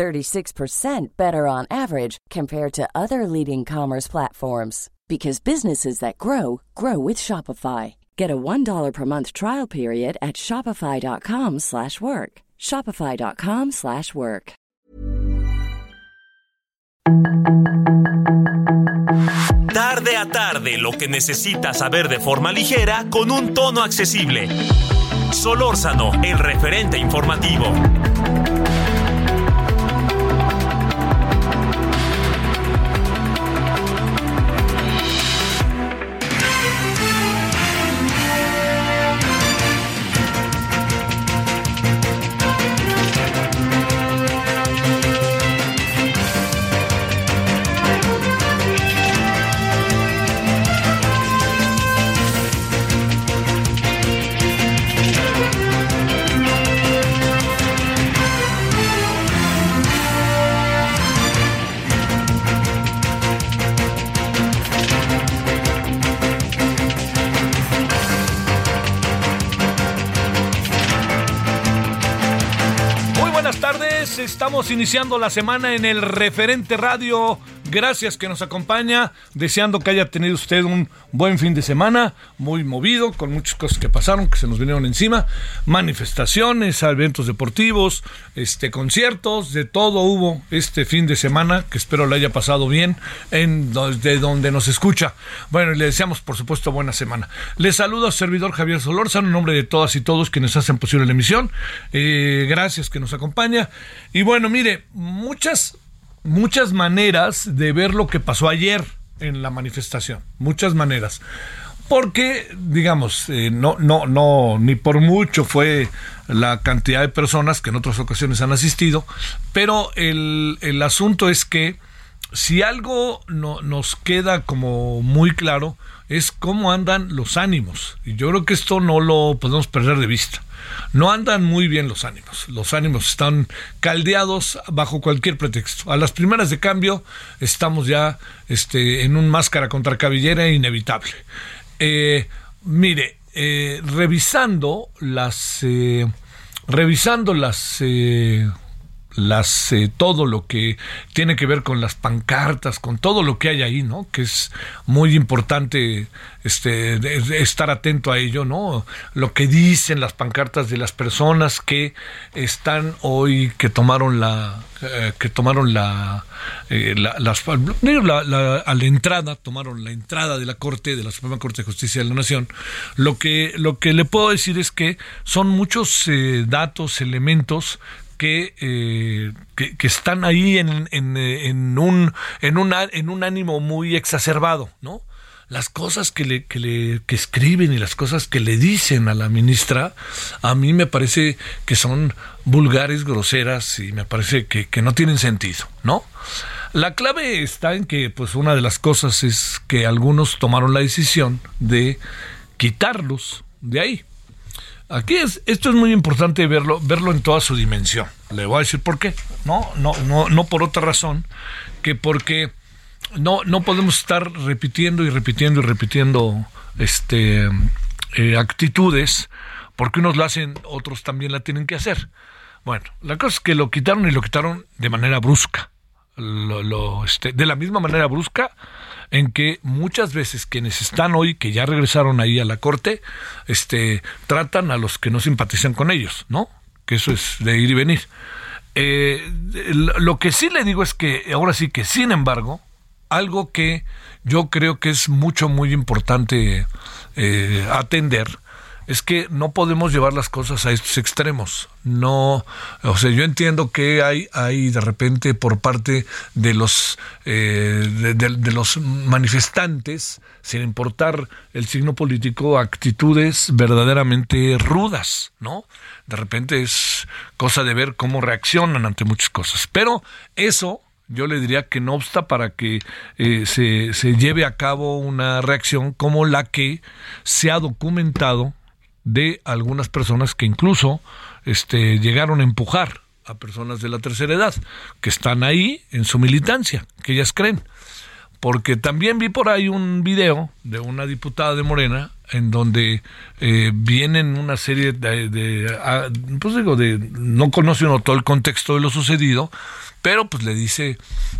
36% better on average compared to other leading commerce platforms because businesses that grow grow with Shopify. Get a $1 per month trial period at shopify.com/work. shopify.com/work. Tarde a tarde, lo que necesitas saber de forma ligera con un tono accesible. Solórzano, el referente informativo. Estamos iniciando la semana en el referente radio. Gracias que nos acompaña, deseando que haya tenido usted un buen fin de semana, muy movido, con muchas cosas que pasaron, que se nos vinieron encima, manifestaciones, eventos deportivos, este conciertos, de todo hubo este fin de semana, que espero le haya pasado bien en de donde nos escucha. Bueno, y le deseamos por supuesto buena semana. Le saludo a servidor Javier Solórzano en nombre de todas y todos quienes hacen posible la emisión. Eh, gracias que nos acompaña. Y bueno, mire, muchas muchas maneras de ver lo que pasó ayer en la manifestación, muchas maneras. Porque, digamos, eh, no, no, no, ni por mucho fue la cantidad de personas que en otras ocasiones han asistido, pero el, el asunto es que si algo no, nos queda como muy claro es cómo andan los ánimos. Y yo creo que esto no lo podemos perder de vista. No andan muy bien los ánimos. Los ánimos están caldeados bajo cualquier pretexto. A las primeras de cambio estamos ya este, en un máscara contra cabellera inevitable. Eh, mire, eh, revisando las... Eh, revisando las... Las eh, todo lo que tiene que ver con las pancartas, con todo lo que hay ahí, ¿no? Que es muy importante este estar atento a ello, ¿no? Lo que dicen las pancartas de las personas que están hoy que tomaron la eh, que tomaron la, eh, la- las la- a la entrada tomaron la entrada de la corte de la Suprema Corte de Justicia de la Nación lo que lo que le puedo decir es que son muchos eh, datos elementos que, eh, que, que están ahí en, en un, en, una, en un ánimo muy exacerbado, ¿no? Las cosas que le, que le que escriben y las cosas que le dicen a la ministra, a mí me parece que son vulgares, groseras y me parece que, que no tienen sentido, ¿no? La clave está en que, pues, una de las cosas es que algunos tomaron la decisión de quitarlos de ahí. Aquí es, esto es muy importante verlo, verlo en toda su dimensión. Le voy a decir por qué. No, no, no, no por otra razón que porque no, no podemos estar repitiendo y repitiendo y repitiendo este eh, actitudes porque unos lo hacen, otros también la tienen que hacer. Bueno, la cosa es que lo quitaron y lo quitaron de manera brusca. Lo, este, de la misma manera brusca en que muchas veces quienes están hoy, que ya regresaron ahí a la corte, este, tratan a los que no simpatizan con ellos, ¿no? Que eso es de ir y venir. Eh, lo que sí le digo es que ahora sí que, sin embargo, algo que yo creo que es mucho, muy importante eh, atender, es que no podemos llevar las cosas a estos extremos. No, o sea, yo entiendo que hay, hay de repente por parte de los eh, de, los manifestantes, sin importar el signo político, actitudes verdaderamente rudas, ¿no? De repente es cosa de ver cómo reaccionan ante muchas cosas. Pero eso yo le diría que no obsta para que eh, se, se lleve a cabo una reacción como la que se ha documentado de algunas personas que incluso este, llegaron a empujar a personas de la tercera edad, que están ahí en su militancia, que ellas creen. Porque también vi por ahí un video de una diputada de Morena en donde eh, vienen una serie de, de ah, pues digo, de, no conoce uno todo el contexto de lo sucedido, pero pues le dice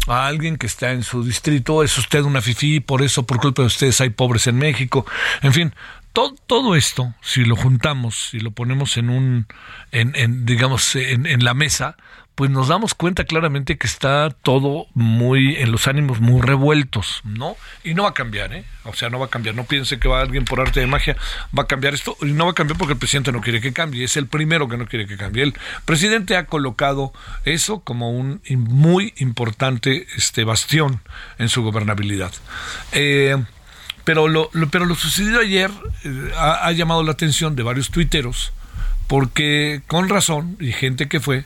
a alguien que está en su distrito, es usted una fifí, por eso, por culpa de ustedes hay pobres en México, en fin, todo, todo esto, si lo juntamos, si lo ponemos en un, en, en digamos, en, la mesa, pues nos damos cuenta claramente que está todo muy en los ánimos muy revueltos, ¿no? Y no va a cambiar, ¿eh? O sea, no va a cambiar. No piense que va alguien por arte de magia va a cambiar esto y no va a cambiar porque el presidente no quiere que cambie. Es el primero que no quiere que cambie. El presidente ha colocado eso como un muy importante este bastión en su gobernabilidad. Eh, pero lo, pero lo sucedido ayer eh, ha, llamado la atención de varios tuiteros porque con razón y gente que fue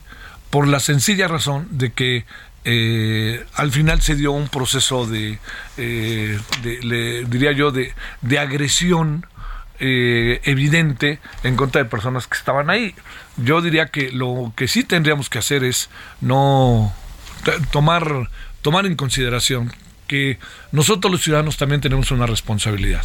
por la sencilla razón de que eh, al final se dio un proceso de, eh, le, diría yo, de, de agresión eh, evidente en contra de personas que estaban ahí. Yo diría que lo que sí tendríamos que hacer es no tomar, tomar en consideración que nosotros los ciudadanos también tenemos una responsabilidad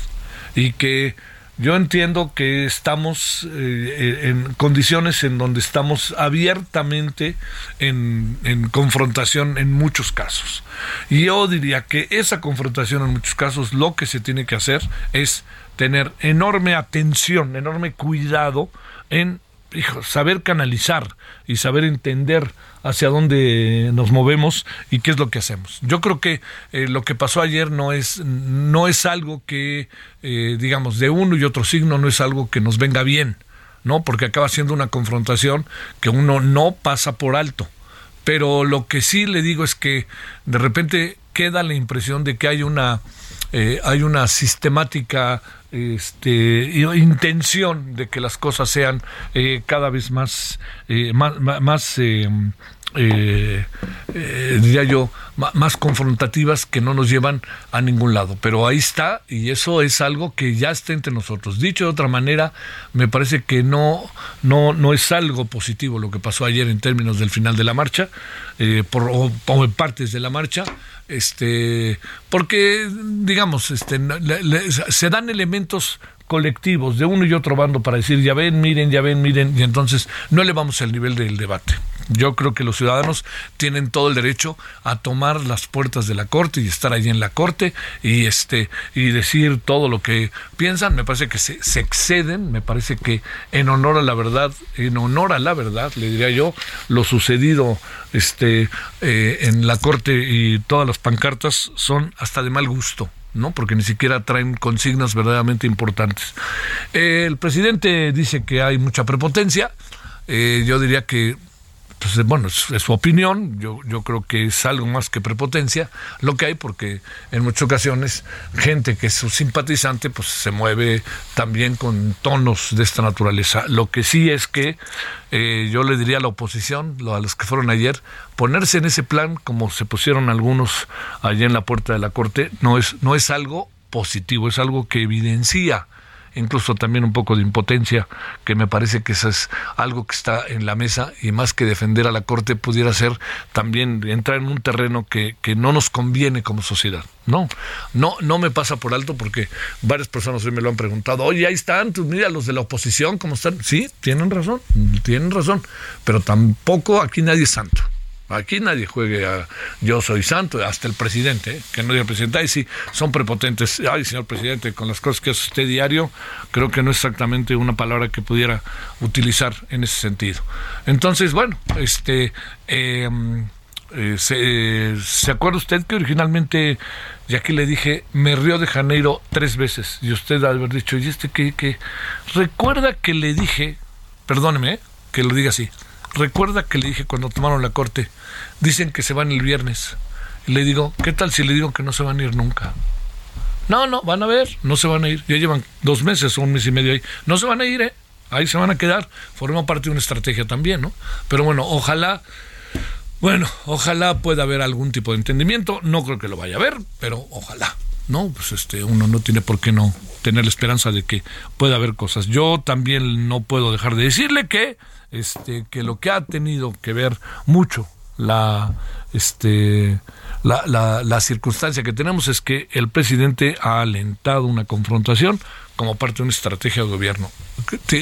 y que yo entiendo que estamos eh, en condiciones en donde estamos abiertamente en, en, confrontación en muchos casos. Y yo diría que esa confrontación en muchos casos lo que se tiene que hacer es tener enorme atención, enorme cuidado en hijo, saber canalizar y saber entender hacia dónde nos movemos y qué es lo que hacemos. Yo creo que eh, lo que pasó ayer no es, no es algo que, eh, digamos, de uno y otro signo, no es algo que nos venga bien, ¿no? Porque acaba siendo una confrontación que uno no pasa por alto. Pero lo que sí le digo es que de repente queda la impresión de que hay una, eh, hay una sistemática este, intención de que las cosas sean eh, cada vez más, eh, más, más eh, eh, eh, diría yo, más confrontativas que no nos llevan a ningún lado. Pero ahí está y eso es algo que ya está entre nosotros. Dicho de otra manera, me parece que no, no, no es algo positivo lo que pasó ayer en términos del final de la marcha, eh, por, o, o, en partes de la marcha. Este, porque, digamos, este, se dan elementos colectivos de uno y otro bando para decir, ya ven, miren, ya ven, miren, y entonces no elevamos el nivel del debate. Yo creo que los ciudadanos tienen todo el derecho a tomar las puertas de la corte y estar allí en la corte y este y decir todo lo que piensan. Me parece que se, se exceden, me parece que en honor a la verdad, en honor a la verdad, le diría yo, lo sucedido este eh, en la corte y todas las pancartas son hasta de mal gusto. ¿No? Porque ni siquiera traen consignas verdaderamente importantes. El presidente dice que hay mucha prepotencia. Eh, yo diría que pues bueno, es, es, su opinión, yo, yo creo que es algo más que prepotencia lo que hay, porque en muchas ocasiones gente que es su simpatizante, pues se mueve también con tonos de esta naturaleza. Lo que sí es que eh, yo le diría a la oposición, a los que fueron ayer, ponerse en ese plan como se pusieron algunos allá en la puerta de la Corte, no es, no es algo positivo, es algo que evidencia incluso también un poco de impotencia, que me parece que eso es algo que está en la mesa y más que defender a la Corte pudiera ser también entrar en un terreno que, que no nos conviene como sociedad. No, no, no me pasa por alto porque varias personas hoy me lo han preguntado. Oye, ahí están, tú mira los de la oposición, ¿cómo están? Sí, tienen razón, tienen razón, pero tampoco aquí nadie es santo. Aquí nadie juegue a yo soy santo, hasta el presidente, ¿eh? que no diga presidente, ay sí, son prepotentes, ay señor presidente, con las cosas que hace usted diario, creo que no es exactamente una palabra que pudiera utilizar en ese sentido. Entonces, bueno, este eh, eh, se, ¿se, acuerda usted que originalmente, ya que le dije, me río de Janeiro tres veces, y usted al haber dicho, ¿y este qué? qué? Recuerda que le dije, perdóneme, ¿eh? que lo diga así, recuerda que le dije cuando tomaron la corte, dicen que se van el viernes. Y le digo, ¿qué tal si le digo que no se van a ir nunca? No, no, van a ver, no se van a ir. Ya llevan dos meses o un mes y medio ahí. No se van a ir, ¿eh? Ahí se van a quedar. Forma parte de una estrategia también, ¿no? Pero bueno, ojalá Bueno, ojalá pueda haber algún tipo de entendimiento. No creo que lo vaya a haber, pero ojalá. No, pues este, uno no tiene por qué no tener la esperanza de que pueda haber cosas. Yo también no puedo dejar de decirle que, este, que lo que ha tenido que ver mucho la, este, la, la, la circunstancia que tenemos es que el presidente ha alentado una confrontación como parte de una estrategia de gobierno.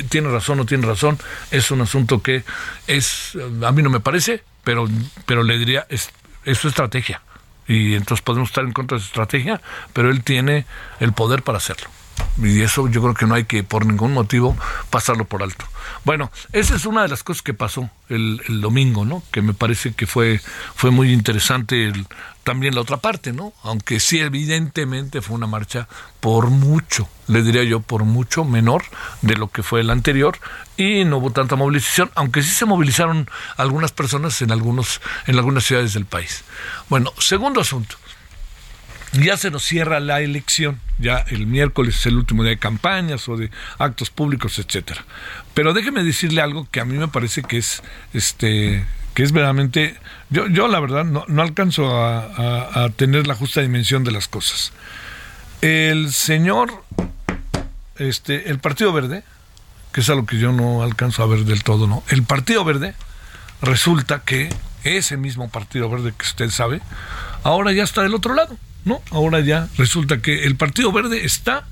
Tiene razón o tiene razón, es un asunto que es, a mí no me parece, pero, pero le diría, es, es su estrategia. Y entonces podemos estar en contra de su estrategia, pero él tiene el poder para hacerlo. Y eso yo creo que no hay que por ningún motivo pasarlo por alto. Bueno, esa es una de las cosas que pasó el, domingo, ¿no? Que me parece que fue, fue muy interesante también la otra parte, ¿no? Aunque sí evidentemente fue una marcha por mucho, le diría yo, por mucho menor de lo que fue el anterior y no hubo tanta movilización, aunque sí se movilizaron algunas personas en algunos en algunas ciudades del país. Bueno, segundo asunto ya se nos cierra la elección, ya el miércoles es el último día de campañas o de actos públicos, etcétera. Pero déjeme decirle algo que a mí me parece que es este que es verdaderamente yo yo la verdad no, no alcanzo a, a, tener la justa dimensión de las cosas. El señor este el Partido Verde, que es algo que yo no alcanzo a ver del todo, ¿no? El Partido Verde resulta que ese mismo Partido Verde que usted sabe, ahora ya está del otro lado no, ahora ya resulta que el Partido Verde está,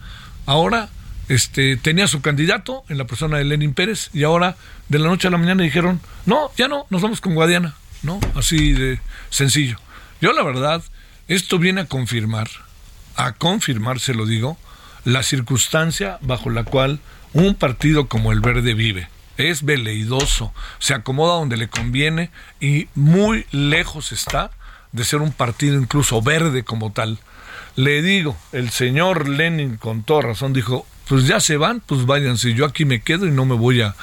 ahora este, tenía su candidato en la persona de Lenin Pérez y ahora de la noche a la mañana dijeron, no, ya no, nos vamos con Guadiana, ¿no? Así de sencillo. Yo la verdad, esto viene a confirmar, a confirmar, se lo digo, la circunstancia bajo la cual un partido como el Verde vive. Es veleidoso, se acomoda donde le conviene y muy lejos está de ser un partido incluso verde como tal. Le digo, el señor Lenin con toda razón dijo, pues ya se van, pues váyanse, yo aquí me quedo y no me voy a,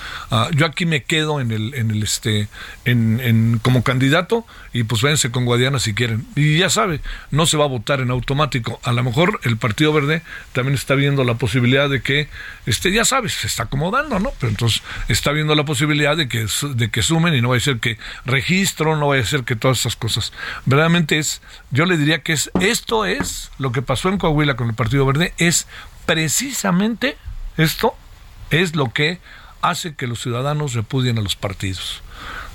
yo aquí me quedo en el, en el este, en, en, como candidato y pues váyanse con Guadiana si quieren. Y ya sabe, no se va a votar en automático. A lo mejor el Partido Verde también está viendo la posibilidad de que, este, ya sabes, se está acomodando, ¿no? Pero entonces está viendo la posibilidad de que, de que sumen y no va a ser que registro, no vaya a ser que todas esas cosas. Verdaderamente es, yo le diría que es, esto es lo que pasó en Coahuila con el Partido Verde, es precisamente esto es lo que hace que los ciudadanos repudien a los partidos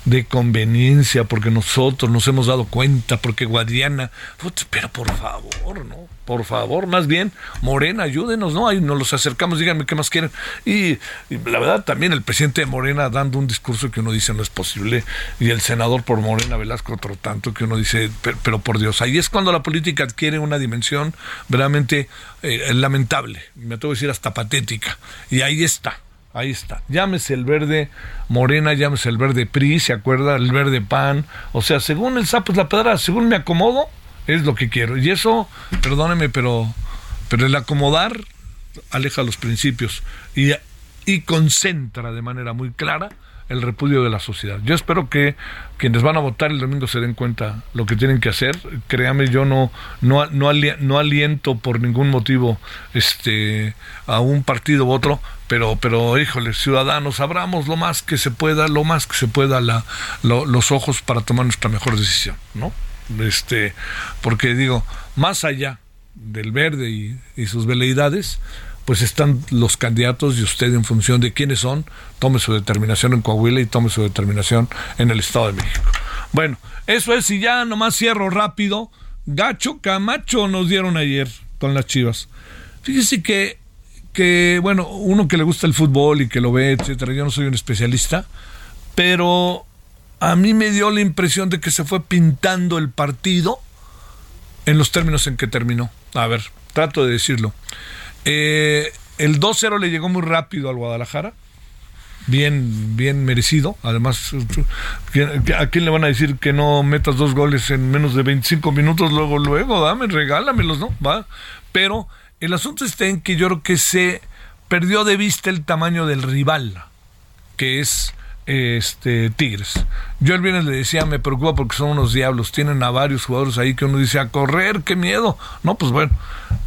de conveniencia, porque nosotros nos hemos dado cuenta, porque Guadiana, pero por favor, ¿no? Por favor, más bien, Morena, ayúdenos, ¿no? Ahí nos los acercamos, díganme qué más quieren. Y, la verdad, también el presidente de Morena dando un discurso que uno dice no es posible, y el senador por Morena, Velasco, otro tanto, que uno dice, pero, pero por Dios, ahí es cuando la política adquiere una dimensión verdaderamente eh, lamentable, me atrevo a decir hasta patética, y ahí está Ahí está. Llámese el verde morena, llámese el verde PRI, ¿se acuerda? El verde PAN. O sea, según el sapo es la pedra, según me acomodo, es lo que quiero. Y eso, perdóneme, pero, pero el acomodar aleja los principios y, y concentra de manera muy clara el repudio de la sociedad. Yo espero que quienes van a votar el domingo se den cuenta lo que tienen que hacer. Créame, yo no no no, aliento por ningún motivo este a un partido u otro, pero pero híjole, ciudadanos, abramos lo más que se pueda, lo más que se pueda la, lo, los ojos para tomar nuestra mejor decisión, ¿no? Este, porque digo, más allá del verde y, y sus veleidades, pues están los candidatos y usted en función de quiénes son, tome su determinación en Coahuila y tome su determinación en el Estado de México. Bueno, eso es, y ya nomás cierro rápido. Gacho Camacho nos dieron ayer con las chivas. Fíjese que, que, bueno, uno que le gusta el fútbol y que lo ve, etcétera, yo no soy un especialista, pero a mí me dio la impresión de que se fue pintando el partido en los términos en que terminó. A ver, trato de decirlo. Eh, el 2-0 le llegó muy rápido al Guadalajara. Bien, bien merecido. Además, ¿a quién le van a decir que no metas dos goles en menos de 25 minutos? Luego, luego, dame, regálamelos, ¿no? Va. Pero el asunto está en que yo creo que se perdió de vista el tamaño del rival, que es este Tigres. Yo el viernes le decía, me preocupa porque son unos diablos, tienen a varios jugadores ahí que uno dice, a correr, qué miedo. No, pues bueno,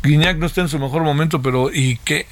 Guiñac no está en su mejor momento, pero ¿y qué?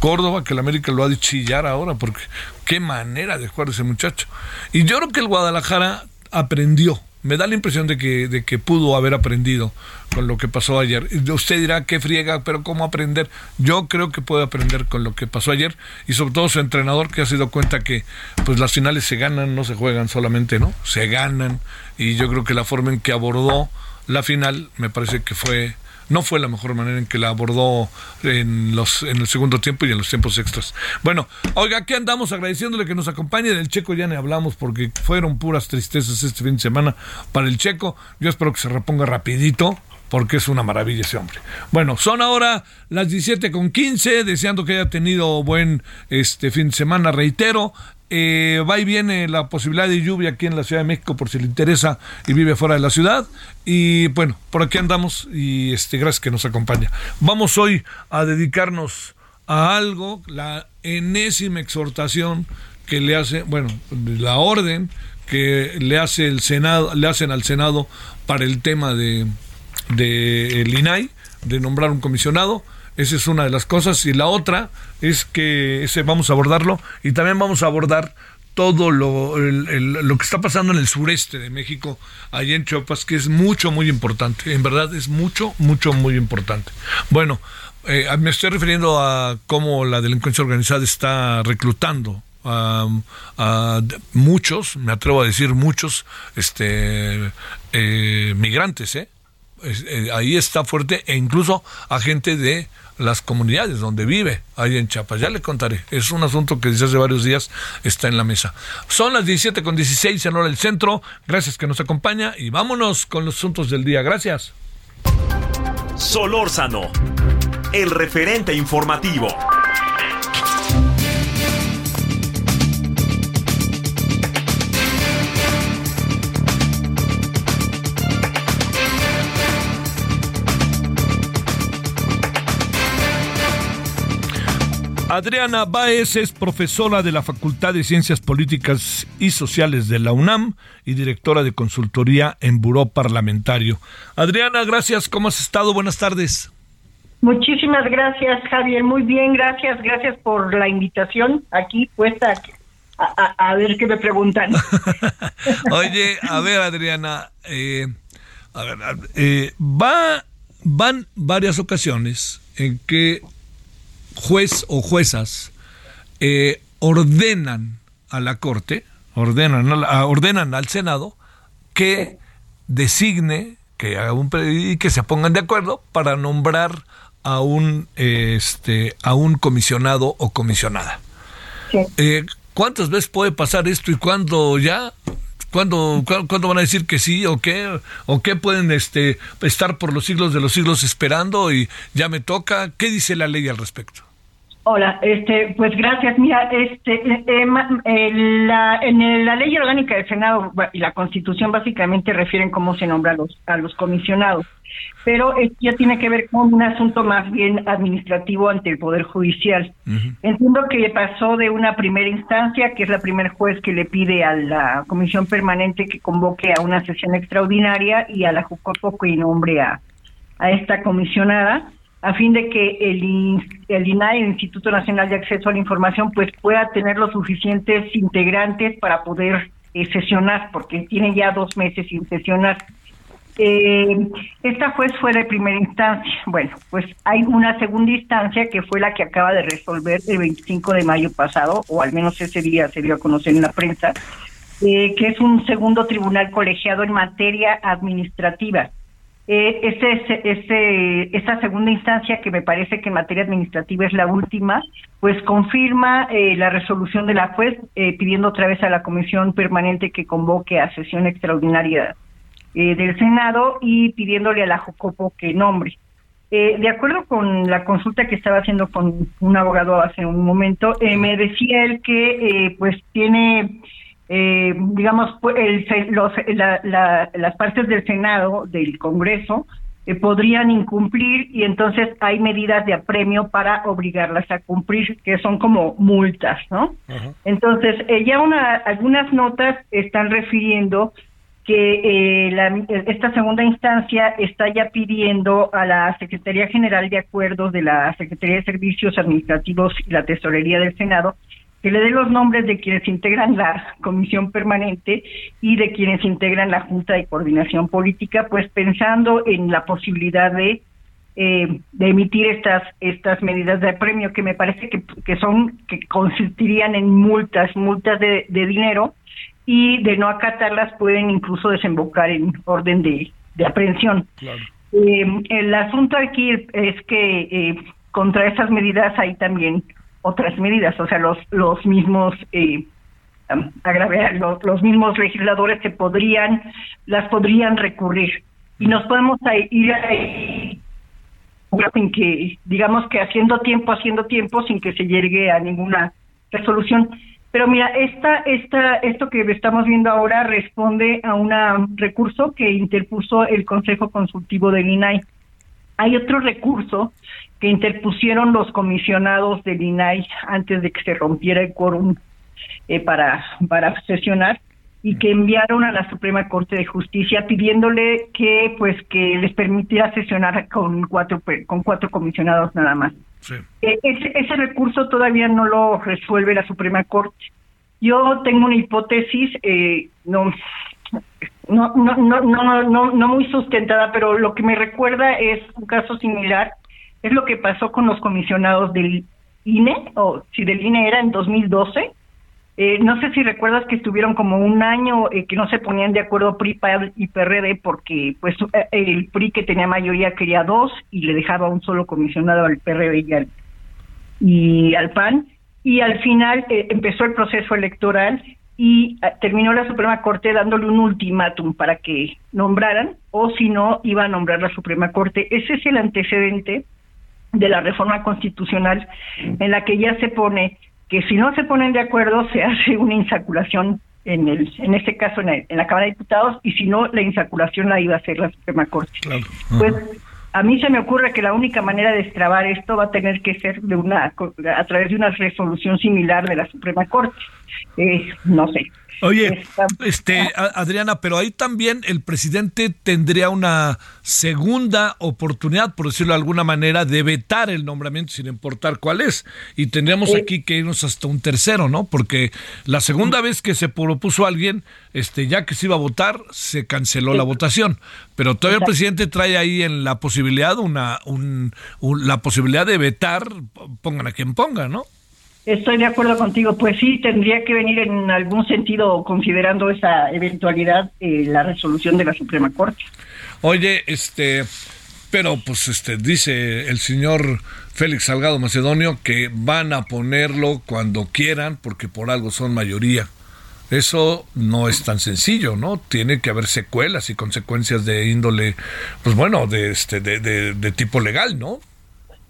Córdoba, que el América lo ha de chillar ahora, porque qué manera de jugar ese muchacho. Y yo creo que el Guadalajara aprendió. Me da la impresión de que, de que pudo haber aprendido con lo que pasó ayer. Usted dirá que friega, pero ¿cómo aprender? Yo creo que puede aprender con lo que pasó ayer y sobre todo su entrenador que ha sido cuenta que pues las finales se ganan, no se juegan solamente, ¿no? Se ganan y yo creo que la forma en que abordó la final me parece que fue no fue la mejor manera en que la abordó en los en el segundo tiempo y en los tiempos extras. Bueno, oiga, aquí andamos agradeciéndole que nos acompañe. Del Checo ya ni hablamos porque fueron puras tristezas este fin de semana para el Checo. Yo espero que se reponga rapidito porque es una maravilla ese hombre. Bueno, son ahora las 17 con 15, deseando que haya tenido buen este fin de semana, reitero. Eh, va y viene la posibilidad de lluvia aquí en la Ciudad de México por si le interesa y vive fuera de la ciudad. Y bueno, por aquí andamos y este, gracias que nos acompaña. Vamos hoy a dedicarnos a algo, la enésima exhortación que le hace, bueno, la orden que le hace el Senado, le hacen al Senado para el tema de, de el INAI, de nombrar un comisionado esa es una de las cosas. Y la otra es que ese vamos a abordarlo y también vamos a abordar todo lo, lo que está pasando en el sureste de México, allá en Chiapas, que es mucho, muy importante. En verdad es mucho, mucho, muy importante. Bueno, eh, me estoy refiriendo a cómo la delincuencia organizada está reclutando a, muchos, me atrevo a decir muchos, este, eh, migrantes, ¿eh? Eh, ahí está fuerte e incluso a gente de las comunidades donde vive, ahí en Chiapas. Ya le contaré. Es un asunto que desde hace varios días está en la mesa. Son las 17 con 16 en hora del centro. Gracias que nos acompaña y vámonos con los asuntos del día. Gracias. Solórzano, el referente informativo. Adriana Baez es profesora de la Facultad de Ciencias Políticas y Sociales de la UNAM y directora de consultoría en Buró Parlamentario. Adriana, gracias. ¿Cómo has estado? Buenas tardes. Muchísimas gracias, Javier. Muy bien, gracias. Gracias por la invitación aquí puesta a, ver qué me preguntan. Oye, a ver, Adriana, eh, a ver, eh, va, van varias ocasiones en que juez o juezas eh, ordenan a la Corte, ordenan, ordenan al Senado que designe que haga un y que se pongan de acuerdo para nombrar a un este a un comisionado o comisionada. Eh, ¿Cuántas veces puede pasar esto y cuándo ya? ¿Cuándo, ¿Cuándo, van a decir que sí o qué? ¿O qué pueden este, estar por los siglos de los siglos esperando y ya me toca? ¿Qué dice la ley al respecto? Hola, este, pues gracias. Mira, este, eh, eh, la, en la ley orgánica del Senado y la Constitución básicamente refieren cómo se nombra los, a los comisionados, pero ya tiene que ver con un asunto más bien administrativo ante el Poder Judicial. Entiendo que pasó de una primera instancia, que es la primer juez que le pide a la Comisión Permanente que convoque a una sesión extraordinaria y a la Jucopo que nombre a, a esta comisionada a fin de que el, el INAI, el Instituto Nacional de Acceso a la Información, pues pueda tener los suficientes integrantes para poder eh, sesionar, porque tiene ya dos meses sin sesionar. Eh, esta juez fue de primera instancia. Bueno, pues hay una segunda instancia que fue la que acaba de resolver el 25 de mayo pasado, o al menos ese día se dio a conocer en la prensa, eh, que es un segundo tribunal colegiado en materia administrativa eh, ese, ese, esa segunda instancia, que me parece que en materia administrativa es la última, pues confirma eh, la resolución de la juez eh, pidiendo otra vez a la comisión permanente que convoque a sesión extraordinaria eh, del Senado y pidiéndole a la Jocopo que nombre. de acuerdo con la consulta que estaba haciendo con un abogado hace un momento, me decía él que pues tiene eh, digamos, el, los, las partes del Senado, del Congreso, eh, podrían incumplir y entonces hay medidas de apremio para obligarlas a cumplir, que son como multas, ¿no? Entonces, eh, ya una, algunas notas están refiriendo que eh, esta segunda instancia está ya pidiendo a la Secretaría General de Acuerdos de la Secretaría de Servicios Administrativos y la Tesorería del Senado que le dé los nombres de quienes integran la comisión permanente y de quienes integran la Junta de Coordinación Política, pues pensando en la posibilidad de, eh, de emitir estas estas medidas de premio que me parece que, que son que consistirían en multas, multas de dinero y de no acatarlas pueden incluso desembocar en orden de, de aprehensión. Eh, el asunto aquí es que eh, contra esas medidas hay también otras medidas, o sea, los, los mismos eh, los, los, mismos legisladores que podrían, las podrían recurrir. Y nos podemos ir ahí sin que, digamos que haciendo tiempo, haciendo tiempo, sin que se llegue a ninguna resolución. Pero mira, esta, esta, esto que estamos viendo ahora responde a un recurso que interpuso el Consejo Consultivo del INAI. Hay otro recurso que interpusieron los comisionados del INAI antes de que se rompiera el quórum eh, para, para sesionar y que enviaron a la Suprema Corte de Justicia pidiéndole que pues que les permitiera sesionar con cuatro con cuatro comisionados nada más. Eh, ese, ese recurso todavía no lo resuelve la Suprema Corte. Yo tengo una hipótesis eh, no no, no, no, no, no, no muy sustentada, pero lo que me recuerda es un caso similar, es lo que pasó con los comisionados del INE, o si del INE era en 2012. Eh, no sé si recuerdas que estuvieron como un año eh, que no se ponían de acuerdo PRI, PAN y PRD porque pues eh, el PRI que tenía mayoría quería dos y le dejaba un solo comisionado al PRD y al, y al PAN. Y al final empezó el proceso electoral y ah, terminó la Suprema Corte dándole un ultimátum para que nombraran o si no iba a nombrar la Suprema Corte. Ese es el antecedente de la reforma constitucional en la que ya se pone que si no se ponen de acuerdo se hace una insaculación en el en este caso en, la Cámara de Diputados y si no la insaculación la iba a hacer la Suprema Corte. Pues a mí se me ocurre que la única manera de extrabar esto va a tener que ser de una a través de una resolución similar de la Suprema Corte. Eh, no sé. Oye, este, Adriana, pero ahí también el presidente tendría una segunda oportunidad, por decirlo de alguna manera, de vetar el nombramiento sin importar cuál es. Y tendríamos aquí que irnos hasta un tercero, ¿no? Porque la segunda vez que se propuso alguien, este, ya que se iba a votar, se canceló la votación. Pero todavía el presidente trae ahí en la posibilidad una, un, la posibilidad de vetar, pongan a quien ponga, ¿no? Estoy de acuerdo contigo. Pues sí, tendría que venir en algún sentido, considerando esa eventualidad, eh, la resolución de la Suprema Corte. Oye, este, pero pues este dice el señor Félix Salgado Macedonio que van a ponerlo cuando quieran, porque por algo son mayoría. Eso no es tan sencillo, ¿no? Tiene que haber secuelas y consecuencias de índole, pues bueno, de este, de, de tipo legal, ¿no?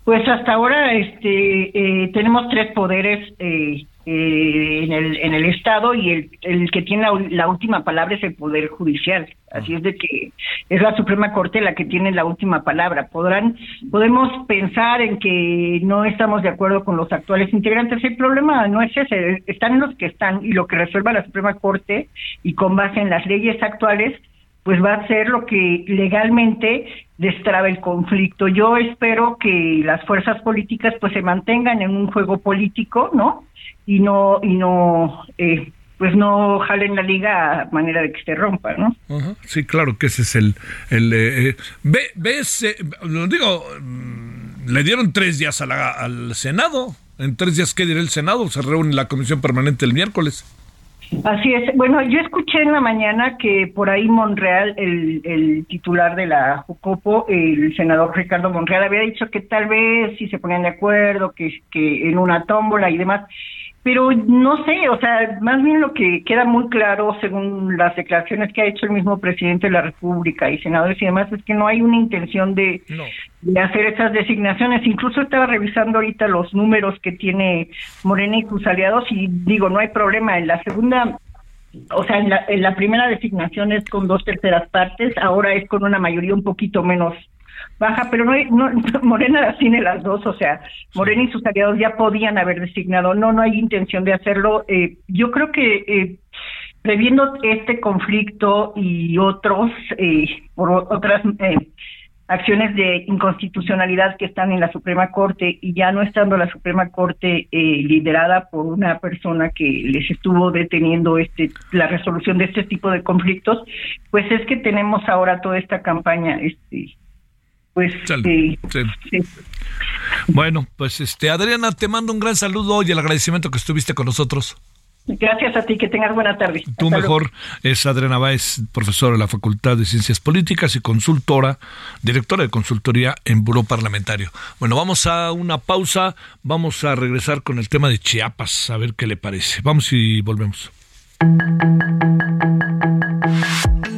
Pues hasta ahora este, eh, tenemos tres poderes eh, eh, en, el, en el Estado y el, el que tiene la, última palabra es el Poder Judicial. Así es de que es la Suprema Corte la que tiene la última palabra. Podrán, podemos pensar en que no estamos de acuerdo con los actuales integrantes. El problema no es ese, están los que están y lo que resuelva la Suprema Corte y con base en las leyes actuales pues va a ser lo que legalmente destrabe el conflicto. Yo espero que las fuerzas políticas pues se mantengan en un juego político, ¿no? Y no y no eh, pues no jalen la liga a manera de que se rompa, ¿no? Sí, claro que ese es el el eh, eh, ve ves lo digo mm, le dieron tres días al Senado. En tres días, ¿qué dirá el Senado? Se reúne la comisión permanente el miércoles. Así es. Bueno, yo escuché en la mañana que por ahí Monreal, el, el titular de la Jucopo, el senador Ricardo Monreal, había dicho que tal vez si se ponían de acuerdo, que, que en una tómbola y demás. Pero no sé, o sea, más bien lo que queda muy claro según las declaraciones que ha hecho el mismo presidente de la República y senadores y demás es que no hay una intención de, de hacer esas designaciones. Incluso estaba revisando ahorita los números que tiene Morena y sus aliados y digo, no hay problema. En la segunda o sea, en la, en la primera designación es con dos terceras partes, ahora es con una mayoría un poquito menos baja, pero no, hay, no Morena tiene las dos, o sea, Morena y sus aliados ya podían haber designado, no, no hay intención de hacerlo. Eh, yo creo que eh, previendo este conflicto y otros eh, por otras eh, acciones de inconstitucionalidad que están en la Suprema Corte y ya no estando la Suprema Corte eh, liderada por una persona que les estuvo deteniendo este la resolución de este tipo de conflictos, pues es que tenemos ahora toda esta campaña este pues eh, bueno pues este Adriana te mando un gran saludo y el agradecimiento que estuviste con nosotros Gracias a ti, que tengas buena tarde. Tú mejor es Adriana Báez, profesora de la Facultad de Ciencias Políticas y consultora, directora de consultoría en Buró Parlamentario. Bueno, vamos a una pausa, vamos a regresar con el tema de Chiapas, a ver qué le parece. Vamos y volvemos.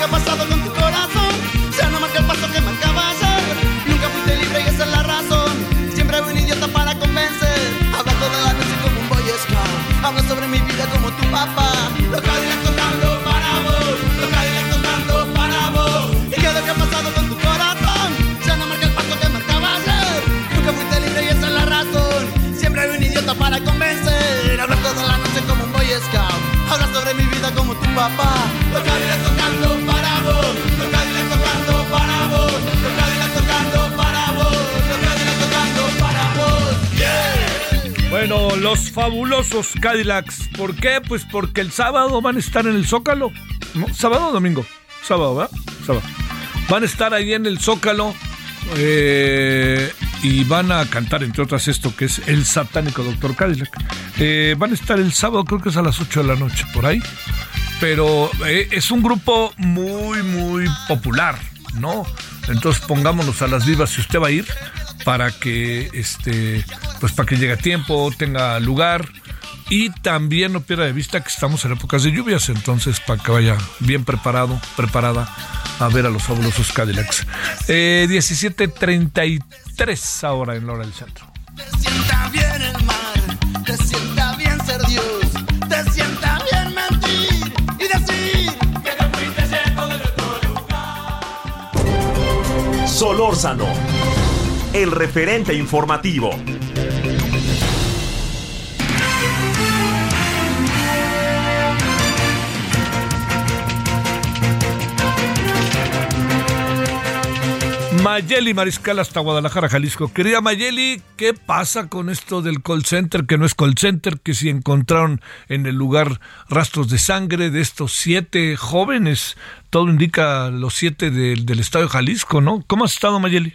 que pasa Cadillacs. ¿Por qué? Pues porque el sábado van a estar en el Zócalo. ¿Sábado o domingo? Sábado, ¿verdad? Sábado. Van a estar ahí en el Zócalo eh, y van a cantar, entre otras, esto que es El Satánico Doctor Cadillac. Eh, van a estar el sábado, creo que es a las 8 de la noche, por ahí. Pero eh, es un grupo muy, muy popular, ¿no? Entonces pongámonos a las vivas si usted va a ir para que este pues para que llegue a tiempo, tenga lugar y también no pierda de vista que estamos en épocas de lluvias, entonces para que vaya bien preparado, preparada a ver a los fabulosos Cadillacs. Eh, 17.33 ahora en la hora del centro. Te sienta bien el mar, te sienta bien ser Dios, te sienta bien mentir y decir que te fuiste siendo de nuestro lugar. Solórzano, el referente informativo. Mayeli Mariscal hasta Guadalajara, Jalisco. Querida Mayeli, ¿qué pasa con esto del call center, que no es call center, que si encontraron en el lugar rastros de sangre de estos siete jóvenes? Todo indica los siete del, del estado de Jalisco, ¿no? ¿Cómo has estado, Mayeli?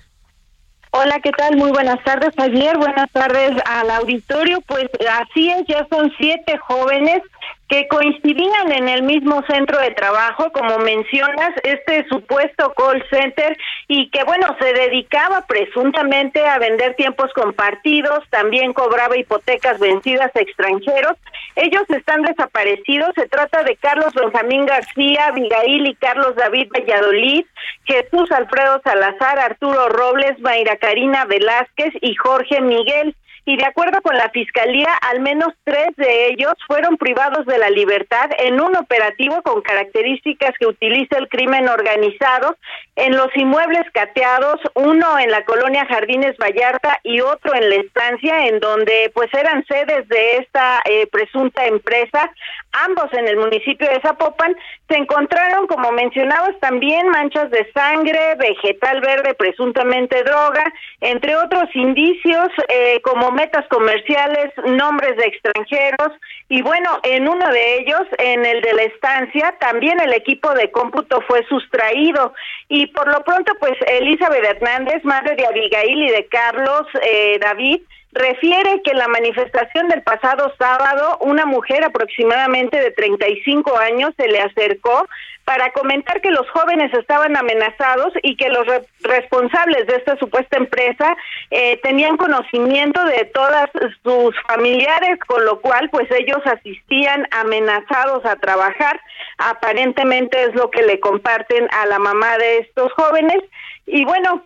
Hola, ¿qué tal? Muy buenas tardes, ayer. Buenas tardes al auditorio. Pues así es, ya son siete jóvenes que coincidían en el mismo centro de trabajo, como mencionas, este supuesto call center y que bueno, se dedicaba presuntamente a vender tiempos compartidos, también cobraba hipotecas vencidas a extranjeros. Ellos están desaparecidos, se trata de Carlos Benjamín García, Abigail y Carlos David Valladolid, Jesús Alfredo Salazar, Arturo Robles, Mayra Karina Velázquez y Jorge Miguel y de acuerdo con la Fiscalía, al menos tres de ellos fueron privados de la libertad en un operativo con características que utiliza el crimen organizado en los inmuebles cateados, uno en la colonia Jardines Vallarta y otro en la estancia, en donde pues eran sedes de esta eh, presunta empresa, ambos en el municipio de Zapopan, se encontraron, como mencionabas, también manchas de sangre, vegetal verde, presuntamente droga, entre otros indicios eh, como metas comerciales, nombres de extranjeros, y bueno, en uno de ellos, en el de la estancia, también el equipo de cómputo fue sustraído. Y por lo pronto, pues Elizabeth Hernández, madre de Abigail y de Carlos eh, David, refiere que en la manifestación del pasado sábado, una mujer aproximadamente de 35 años se le acercó para comentar que los jóvenes estaban amenazados y que los responsables de esta supuesta empresa eh, tenían conocimiento de todas sus familiares, con lo cual pues ellos asistían amenazados a trabajar. Aparentemente es lo que le comparten a la mamá de estos jóvenes. Y bueno,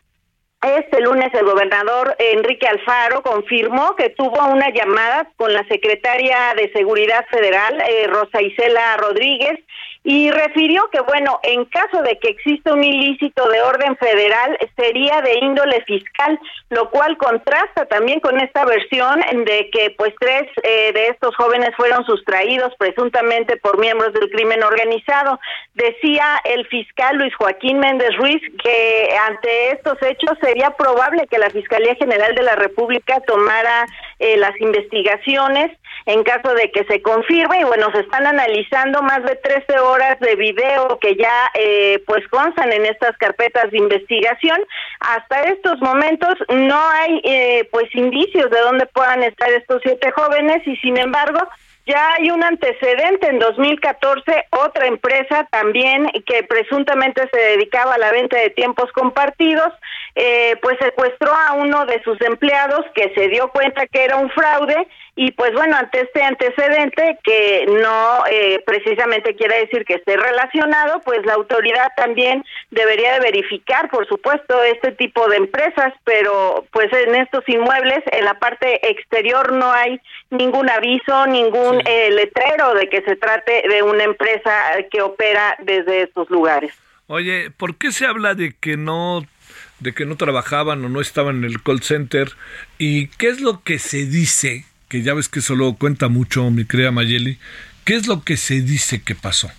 este lunes el gobernador Enrique Alfaro confirmó que tuvo una llamada con la secretaria de Seguridad Federal, eh, Rosa Isela Rodríguez, y refirió que, bueno, en caso de que exista un ilícito de orden federal, sería de índole fiscal, lo cual contrasta también con esta versión de que, pues, tres eh, de estos jóvenes fueron sustraídos presuntamente por miembros del crimen organizado. Decía el fiscal Luis Joaquín Méndez Ruiz que ante estos hechos sería probable que la Fiscalía General de la República tomara eh, las investigaciones en caso de que se confirme y bueno, se están analizando más de 13 horas de video que ya eh, pues constan en estas carpetas de investigación. Hasta estos momentos no hay eh, pues indicios de dónde puedan estar estos siete jóvenes y sin embargo ya hay un antecedente en 2014, otra empresa también que presuntamente se dedicaba a la venta de tiempos compartidos, eh, pues secuestró a uno de sus empleados que se dio cuenta que era un fraude y pues bueno, ante este antecedente que no eh, precisamente quiere decir que esté relacionado, pues la autoridad también debería de verificar, por supuesto, este tipo de empresas, pero pues en estos inmuebles, en la parte exterior no hay ningún aviso, ningún eh, letrero de que se trate de una empresa que opera desde estos lugares. Oye, ¿por qué se habla de que no de que no trabajaban o no estaban en el call center. Y qué es lo que se dice que ya ves que eso lo cuenta mucho mi crea Mayeli, ¿qué es lo que se dice que pasó?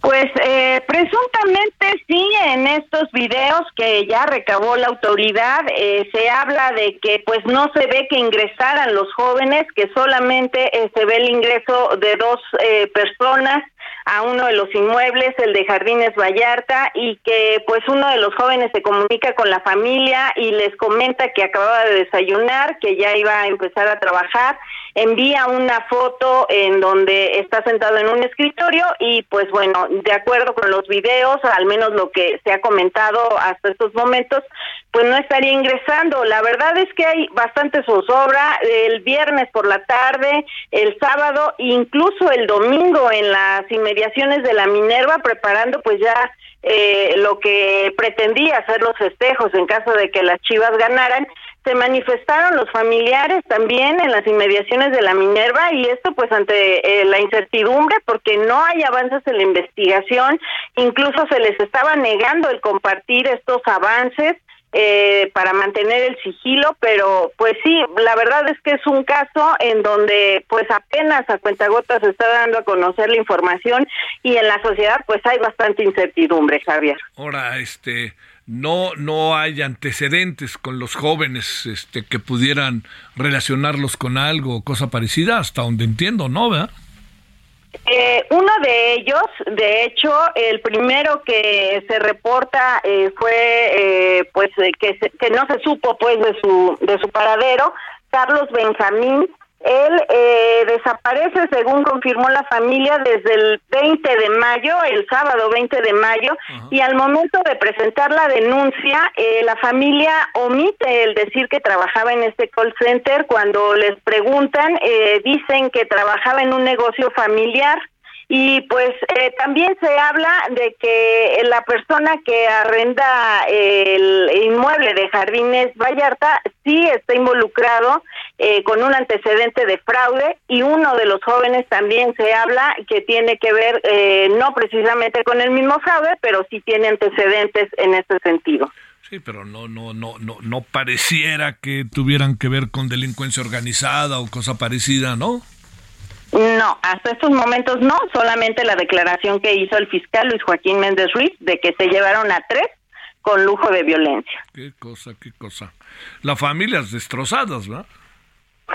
Pues eh, presuntamente sí, en estos videos que ya recabó la autoridad eh, se habla de que pues no se ve que ingresaran los jóvenes, que solamente eh, se ve el ingreso de dos personas a uno de los inmuebles, el de Jardines Vallarta, y que pues uno de los jóvenes se comunica con la familia y les comenta que acababa de desayunar, que ya iba a empezar a trabajar, envía una foto en donde está sentado en un escritorio y pues bueno, de acuerdo con los videos, al menos lo que se ha comentado hasta estos momentos, pues no estaría ingresando. La verdad es que hay bastante zozobra el viernes por la tarde, el sábado, incluso el domingo en las inmediaciones de la Minerva, preparando pues ya eh, lo que pretendía hacer los festejos en caso de que las Chivas ganaran. Se manifestaron los familiares también en las inmediaciones de la Minerva y esto pues ante eh, la incertidumbre porque no hay avances en la investigación, incluso se les estaba negando el compartir estos avances eh, para mantener el sigilo, pero pues sí, la verdad es que es un caso en donde pues apenas a cuentagotas se está dando a conocer la información y en la sociedad pues hay bastante incertidumbre, Javier. Ahora, este, no no hay antecedentes con los jóvenes este que pudieran relacionarlos con algo o cosa parecida, hasta donde entiendo, ¿no? ¿verdad? Eh, uno de ellos, de hecho, el primero que se reporta eh, fue, eh, pues, que, que no se supo, pues, de su de su paradero, Carlos Benjamín él eh, desaparece, según confirmó la familia, desde el 20 de mayo, el sábado 20 de mayo, y al momento de presentar la denuncia, eh, la familia omite el decir que trabajaba en este call center. Cuando les preguntan, eh, dicen que trabajaba en un negocio familiar. Y pues eh, también se habla de que la persona que arrenda el inmueble de Jardines Vallarta sí está involucrado eh, con un antecedente de fraude y uno de los jóvenes también se habla que tiene que ver eh, no precisamente con el mismo fraude, pero sí tiene antecedentes en ese sentido. Sí, pero no, no, no, no, no pareciera que tuvieran que ver con delincuencia organizada o cosa parecida, ¿no? No, hasta estos momentos no, solamente la declaración que hizo el fiscal Luis Joaquín Méndez Ruiz de que se llevaron a tres con lujo de violencia. Qué cosa, qué cosa. Las familias destrozadas, ¿verdad?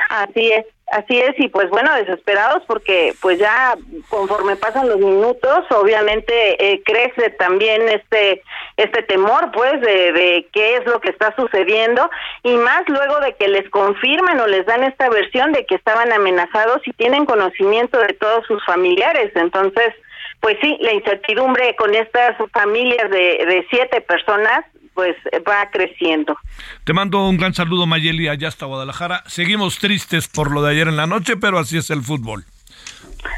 Así es, así es, y pues bueno, desesperados porque pues ya conforme pasan los minutos, obviamente eh, crece también este este temor pues de, de qué es lo que está sucediendo y más luego de que les confirman o les dan esta versión de que estaban amenazados y tienen conocimiento de todos sus familiares, entonces pues sí, la incertidumbre con estas familias de, de siete personas pues va creciendo. Te mando un gran saludo, Mayeli, allá hasta Guadalajara. Seguimos tristes por lo de ayer en la noche, pero así es el fútbol.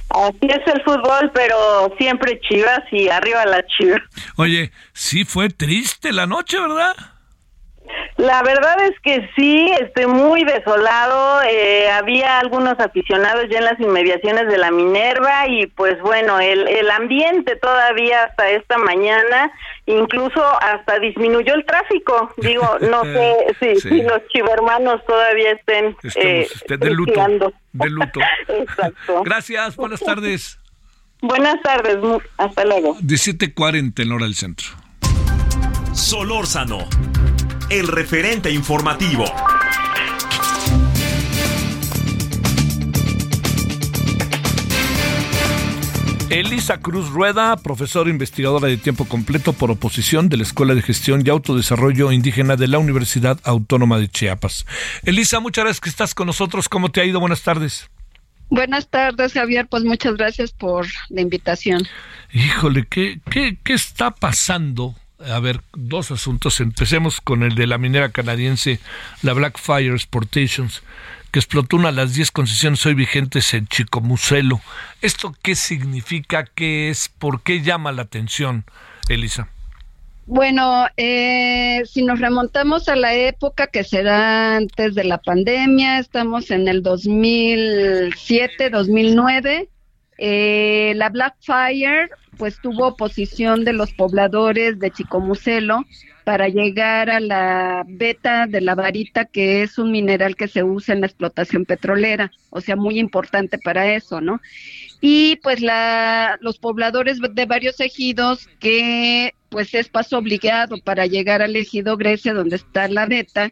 Así es el fútbol, pero siempre chivas y arriba la chivas. Oye, sí fue triste la noche, ¿verdad? La verdad es que sí, estoy muy desolado. Eh, había algunos aficionados ya en las inmediaciones de la Minerva y pues bueno, el, el ambiente todavía hasta esta mañana, incluso hasta disminuyó el tráfico. Digo, no sé si, Sí. si los chivermanos todavía estén Estamos eh, este, de luto. lidiando. De luto. Exacto. Gracias, buenas tardes. Buenas tardes, hasta luego. 17:40 en hora del centro. Solórzano, el referente informativo. Elisa Cruz Rueda, profesora investigadora de tiempo completo por oposición de la Escuela de Gestión y Autodesarrollo Indígena de la Universidad Autónoma de Chiapas. Elisa, muchas gracias que estás con nosotros. ¿Cómo te ha ido? Buenas tardes. Buenas tardes, Javier. Pues muchas gracias por la invitación. Híjole, ¿qué, qué, qué está pasando? A ver, dos asuntos. Empecemos con el de la minera canadiense, la Blackfire Exportations, que explotó una de las 10 concesiones hoy vigentes en Chicomucelo. ¿Esto qué significa? ¿Qué es? ¿Por qué llama la atención, Elisa? Bueno, eh, si nos remontamos a la época que será antes de la pandemia, estamos en el 2007, 2009. Eh, la Blackfire pues tuvo oposición de los pobladores de Chicomucelo para llegar a la beta de la varita, que es un mineral que se usa en la explotación petrolera, o sea, muy importante para eso, ¿no? Y pues la, los pobladores de varios ejidos que pues es paso obligado para llegar al ejido Grecia, donde está la beta,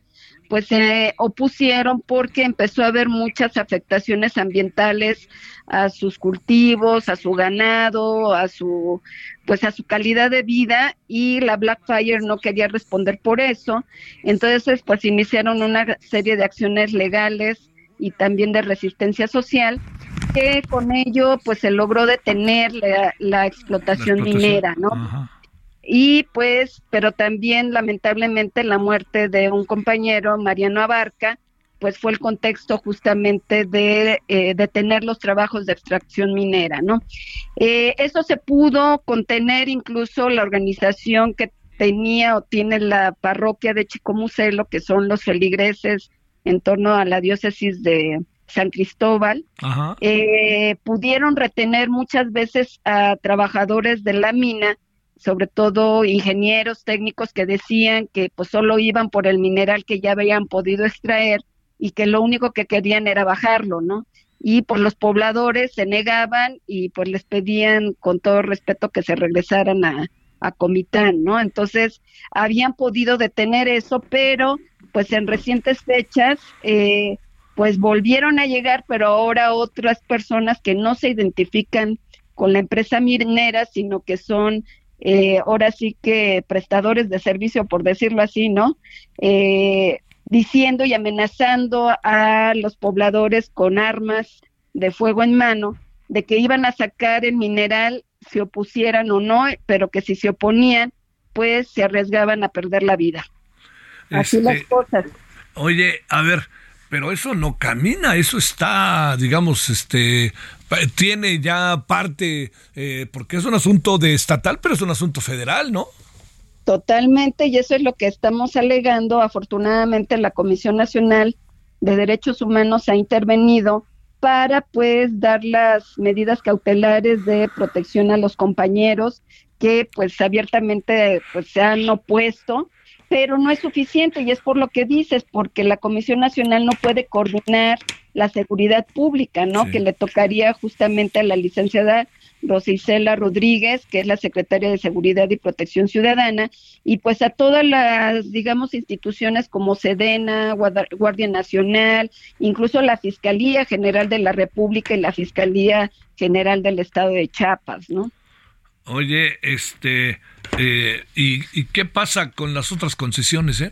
pues se opusieron porque empezó a haber muchas afectaciones ambientales a sus cultivos, a su ganado, a su pues a su calidad de vida y la Blackfire no quería responder por eso. Entonces, pues iniciaron una serie de acciones legales y también de resistencia social que con ello pues se logró detener la, la explotación, La explotación. minera, ¿no? Ajá. Y pues, pero también lamentablemente la muerte de un compañero, Mariano Abarca, pues fue el contexto justamente de eh, detener los trabajos de extracción minera, ¿no? Eh, eso se pudo contener incluso la organización que tenía o tiene la parroquia de Chicomucelo, que son los feligreses en torno a la diócesis de San Cristóbal, Ajá. eh, pudieron retener muchas veces a trabajadores de la mina, sobre todo ingenieros técnicos que decían que pues solo iban por el mineral que ya habían podido extraer y que lo único que querían era bajarlo, ¿no? Y pues los pobladores se negaban y pues les pedían con todo respeto que se regresaran a, a Comitán, ¿no? Entonces habían podido detener eso, pero pues en recientes fechas eh, pues volvieron a llegar, pero ahora otras personas que no se identifican con la empresa minera, sino que son eh, ahora sí que prestadores de servicio, por decirlo así, ¿no? Eh, diciendo y amenazando a los pobladores con armas de fuego en mano, de que iban a sacar el mineral se opusieran o no, pero que si se oponían, pues se arriesgaban a perder la vida. Así Este, las cosas. Oye, a ver, pero eso no camina, eso está, digamos, este, tiene ya parte, eh, porque es un asunto de estatal, pero es un asunto federal, ¿no? Totalmente, y eso es lo que estamos alegando. Afortunadamente, la Comisión Nacional de Derechos Humanos ha intervenido para pues dar las medidas cautelares de protección a los compañeros que pues abiertamente pues se han opuesto pero no es suficiente y es por lo que dices, porque la Comisión Nacional no puede coordinar la seguridad pública, ¿no? Que le tocaría justamente a la licenciada Rosicela Rodríguez, que es la secretaria de Seguridad y Protección Ciudadana, y pues a todas las, digamos, instituciones como Sedena, Guardia Nacional, incluso la Fiscalía General de la República y la Fiscalía General del Estado de Chiapas, ¿no? Oye, este, eh, ¿y, qué pasa con las otras concesiones, eh?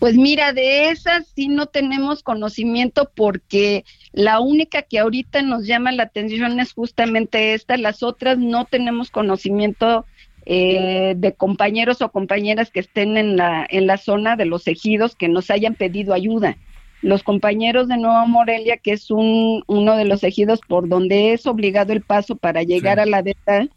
Pues mira, de esas sí no tenemos conocimiento porque la única que ahorita nos llama la atención es justamente esta, las otras no tenemos conocimiento eh, de compañeros o compañeras que estén en la, en la zona de los ejidos que nos hayan pedido ayuda. Los compañeros de Nueva Morelia, que es un, uno de los ejidos por donde es obligado el paso para llegar a la veta,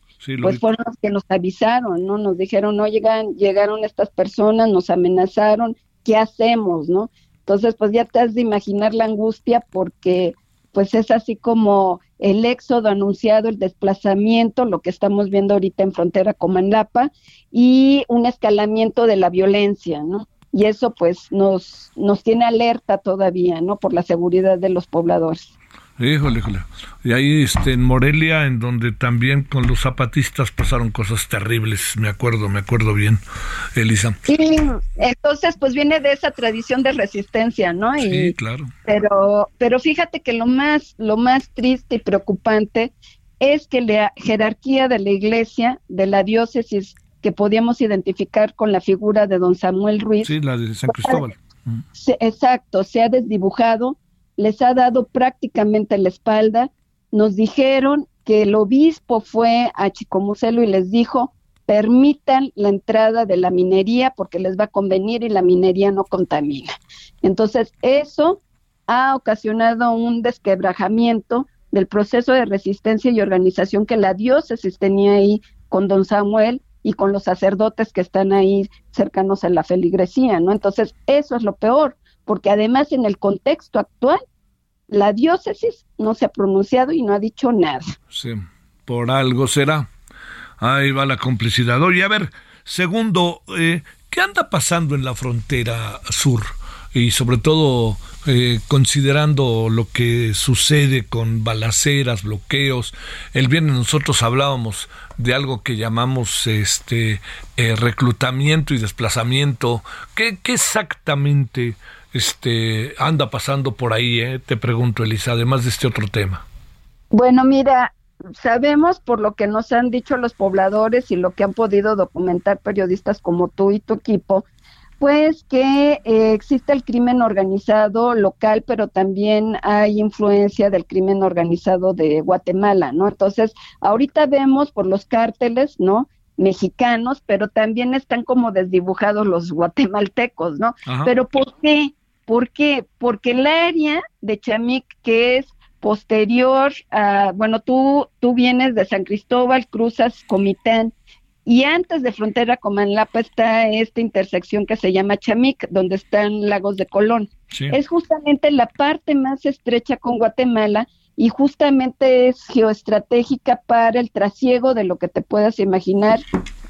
pues fueron los que nos avisaron, ¿no? Nos dijeron, no llegan, llegaron estas personas, nos amenazaron, ¿qué hacemos, no? Entonces, pues ya te has de imaginar la angustia porque pues es así como el éxodo anunciado, el desplazamiento, lo que estamos viendo ahorita en frontera con Manlapa y un escalamiento de la violencia, ¿no? Y eso pues nos, nos tiene alerta todavía, ¿no? Por la seguridad de los pobladores. Híjole, híjole. Y ahí este, en Morelia, en donde también con los zapatistas pasaron cosas terribles, me acuerdo, me acuerdo bien, Elisa. Sí, entonces pues viene de esa tradición de resistencia, ¿no? Y, sí, claro. Pero, pero fíjate que lo más, lo más triste y preocupante es que la jerarquía de la iglesia, de la diócesis que podíamos identificar con la figura de don Samuel Ruiz. Sí, la de San Cristóbal. exacto, se ha desdibujado, les ha dado prácticamente la espalda. Nos dijeron que el obispo fue a Chicomucelo y les dijo, permitan la entrada de la minería porque les va a convenir y la minería no contamina. Entonces, eso ha ocasionado un desquebrajamiento del proceso de resistencia y organización que la diócesis tenía ahí con don Samuel y con los sacerdotes que están ahí cercanos a la feligresía, ¿no? Entonces, eso es lo peor, porque además en el contexto actual, la diócesis no se ha pronunciado y no ha dicho nada. Sí, por algo será. Ahí va la complicidad. Oye, a ver, segundo, eh, ¿qué anda pasando en la frontera sur? Y sobre todo eh, considerando lo que sucede con balaceras, bloqueos. El viernes nosotros hablábamos de algo que llamamos este eh, reclutamiento y desplazamiento. ¿Qué, exactamente este anda pasando por ahí? Eh? Te pregunto, Elisa, además de este otro tema. Bueno, mira, sabemos por lo que nos han dicho los pobladores y lo que han podido documentar periodistas como tú y tu equipo, pues que eh, existe el crimen organizado local, pero también hay influencia del crimen organizado de Guatemala, ¿no? Entonces, ahorita vemos por los cárteles, ¿no? mexicanos, pero también están como desdibujados los guatemaltecos, ¿no? Pero ¿por qué? ¿Por qué? Porque el área de Chamic, que es posterior a, bueno, tú, tú vienes de San Cristóbal, cruzas Comitán, y antes de frontera con Manlapa está esta intersección que se llama Chamic, donde están Lagos de Colón. Es justamente la parte más estrecha con Guatemala y justamente es geoestratégica para el trasiego de lo que te puedas imaginar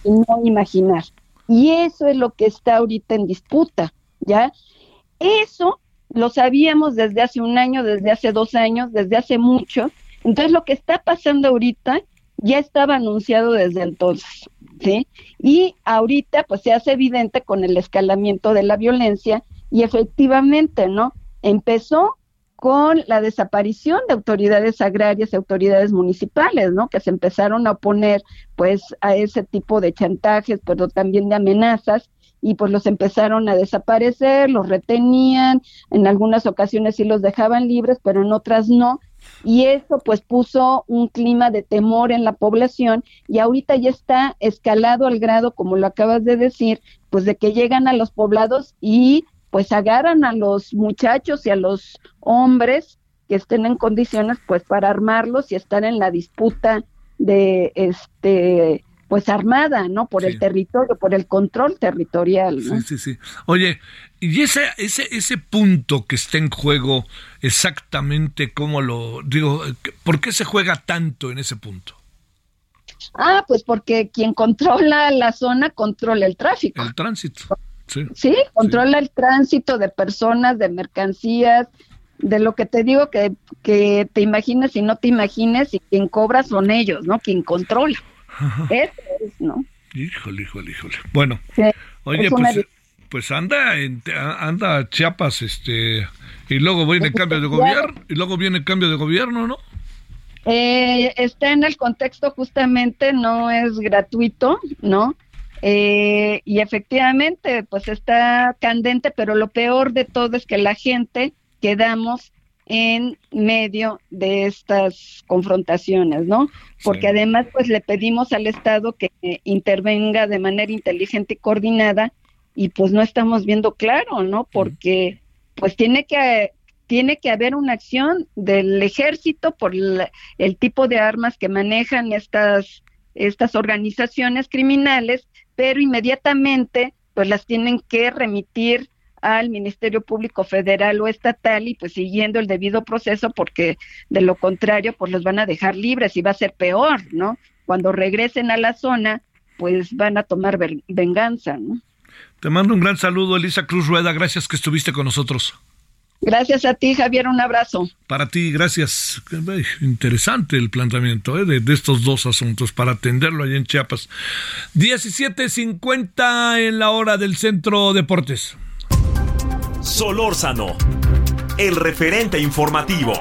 y no imaginar. Y eso es lo que está ahorita en disputa, ¿ya? Eso lo sabíamos desde hace un año, desde hace dos años, desde hace mucho. Entonces lo que está pasando ahorita ya estaba anunciado desde entonces. ¿Sí? Y ahorita pues se hace evidente con el escalamiento de la violencia y efectivamente, ¿no? Empezó con la desaparición de autoridades agrarias y autoridades municipales, ¿no? Que se empezaron a oponer pues a ese tipo de chantajes, pero también de amenazas y pues los empezaron a desaparecer, los retenían, en algunas ocasiones sí los dejaban libres, pero en otras no, y eso pues puso un clima de temor en la población y ahorita ya está escalado al grado, como lo acabas de decir, pues de que llegan a los poblados y pues agarran a los muchachos y a los hombres que estén en condiciones pues para armarlos y estar en la disputa de este pues armada, ¿no? Por el territorio, por el control territorial. Sí, sí, sí. Oye, Y ese, ese, ese punto que está en juego, exactamente cómo lo digo, ¿por qué se juega tanto en ese punto? Ah, pues porque quien controla la zona controla el tráfico. El tránsito. Sí, sí controla el tránsito de personas, de mercancías, de lo que te digo que, que te imagines y no te imagines y quien cobra son ellos, ¿no? Quien controla. Eso es, ¿no? Híjole, híjole, híjole. Bueno, oye, pues, pues, anda, anda Chiapas, este, y luego viene el cambio de gobierno, y luego viene el cambio de gobierno, ¿no? Eh, está en el contexto justamente, no es gratuito, ¿no? Eh, y efectivamente, pues está candente, pero lo peor de todo es que la gente quedamos en medio de estas confrontaciones, ¿no? Porque además, pues le pedimos al Estado que intervenga de manera inteligente y coordinada y pues no estamos viendo claro, ¿no? Porque pues tiene que tiene que haber una acción del ejército por el tipo de armas que manejan estas estas organizaciones criminales, pero inmediatamente pues las tienen que remitir al Ministerio Público Federal o estatal y pues siguiendo el debido proceso porque de lo contrario pues los van a dejar libres y va a ser peor, ¿no? Cuando regresen a la zona pues van a tomar venganza, ¿no? Te mando un gran saludo, Elisa Cruz Rueda, gracias que estuviste con nosotros. Gracias a ti, Javier, un abrazo. Para ti, gracias. Interesante el planteamiento ¿eh? de, estos dos asuntos para atenderlo allá en Chiapas. 17.50 en la hora del Centro Deportes. Solórzano, el referente informativo.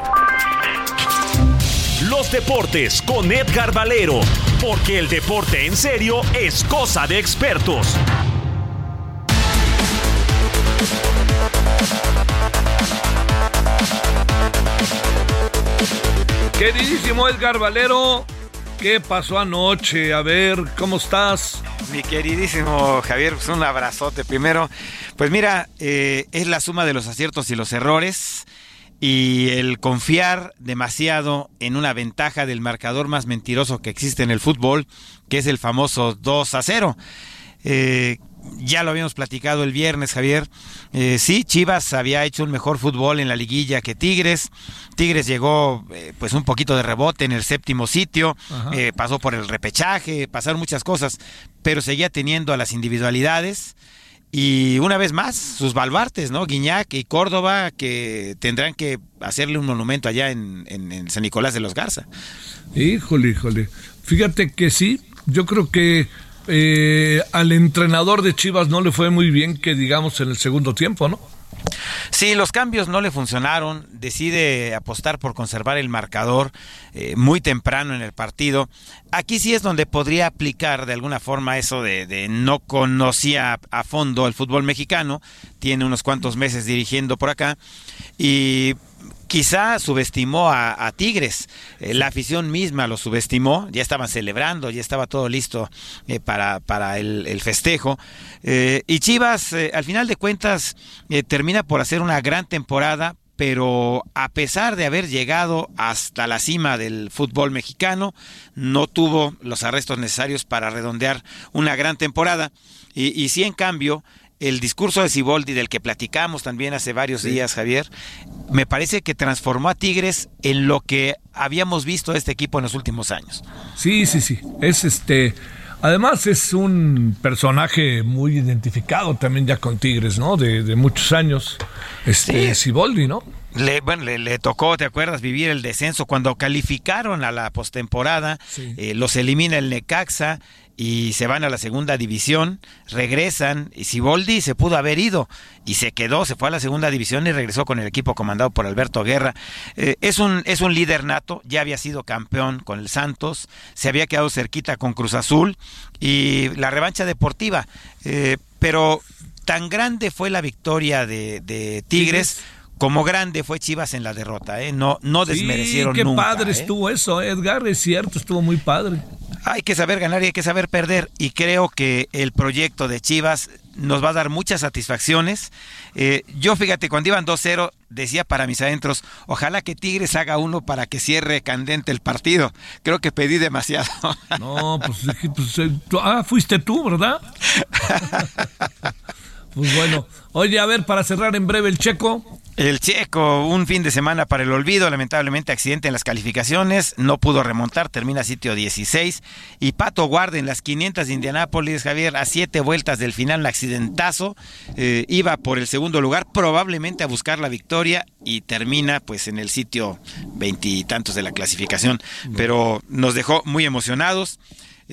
Los deportes con Edgar Valero, porque el deporte en serio es cosa de expertos. Queridísimo Edgar Valero, ¿qué pasó anoche? A ver, ¿cómo estás? Mi queridísimo Javier, pues un abrazote primero. Pues mira, eh, es la suma de los aciertos y los errores y el confiar demasiado en una ventaja del marcador más mentiroso que existe en el fútbol, que es el famoso 2 a 0. Eh, ya lo habíamos platicado el viernes, Javier. Eh, sí, Chivas había hecho un mejor fútbol en la liguilla que Tigres. Tigres llegó eh, pues un poquito de rebote en el séptimo sitio, eh, pasó por el repechaje, pasaron muchas cosas, pero seguía teniendo a las individualidades. Y una vez más, sus baluartes, ¿no? Guiñac y Córdoba, que tendrán que hacerle un monumento allá en, en San Nicolás de los Garza. Híjole, híjole. Fíjate que sí, yo creo que eh, al entrenador de Chivas no le fue muy bien que digamos en el segundo tiempo, ¿no? Sí, los cambios no le funcionaron. Decide apostar por conservar el marcador eh, muy temprano en el partido. Aquí sí es donde podría aplicar de alguna forma eso de, no conocía a fondo el fútbol mexicano. Tiene unos cuantos meses dirigiendo por acá. Y quizá subestimó a, Tigres, eh, la afición misma lo subestimó, ya estaban celebrando, ya estaba todo listo eh, para, el, festejo. Eh, y Chivas, al final de cuentas, termina por hacer una gran temporada, pero a pesar de haber llegado hasta la cima del fútbol mexicano, no tuvo los arrestos necesarios para redondear una gran temporada. Y, y en cambio, el discurso de Siboldi del que platicamos también hace varios días, Javier, me parece que transformó a Tigres en lo que habíamos visto de este equipo en los últimos años. Sí, sí, sí. Es este. Además es un personaje muy identificado también ya con Tigres, ¿no? De, muchos años. Este Siboldi, ¿no? Le, bueno, le, tocó, ¿te acuerdas? Vivir el descenso cuando calificaron a la postemporada, eh, los elimina el Necaxa y se van a la segunda división, regresan y Siboldi se pudo haber ido y se quedó, se fue a la segunda división y regresó con el equipo comandado por Alberto Guerra. Eh, es, un, es un líder nato, ya había sido campeón con el Santos, se había quedado cerquita con Cruz Azul y la revancha deportiva, eh, pero tan grande fue la victoria de, Tigres como grande fue Chivas en la derrota, ¿eh? No, no desmerecieron sí, qué nunca. padre ¿eh? estuvo eso, Edgar, es cierto, estuvo muy padre. Hay que saber ganar y hay que saber perder. Y creo que el proyecto de Chivas nos va a dar muchas satisfacciones. Eh, yo, fíjate, cuando iban 2-0, decía para mis adentros, ojalá que Tigres haga uno para que cierre candente el partido. Creo que pedí demasiado. No, pues, pues ah, fuiste tú, ¿verdad? Pues bueno, oye, a ver, para cerrar en breve el checo. El checo, un fin de semana para el olvido, lamentablemente accidente en las calificaciones, no pudo remontar, termina sitio 16. Y Pato Guarda en las 500 de Indianápolis, Javier, a siete vueltas del final, un accidentazo, eh, iba por el segundo lugar, probablemente a buscar la victoria y termina pues en el sitio veintitantos de la clasificación, pero nos dejó muy emocionados.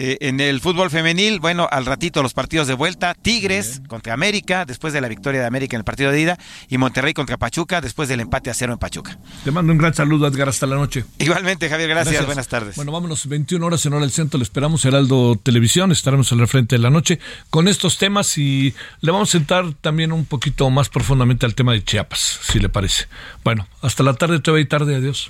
Eh, en el fútbol femenil, bueno, al ratito los partidos de vuelta, Tigres contra América, después de la victoria de América en el partido de ida, y Monterrey contra Pachuca, después del empate a cero en Pachuca. Te mando un gran saludo, Edgar, hasta la noche. Igualmente, Javier, gracias, buenas tardes. Bueno, vámonos, 21 horas en hora del centro, le esperamos Heraldo Televisión, estaremos al frente de la noche con estos temas y le vamos a sentar también un poquito más profundamente al tema de Chiapas, si le parece. Bueno, hasta la tarde, todavía y tarde, adiós.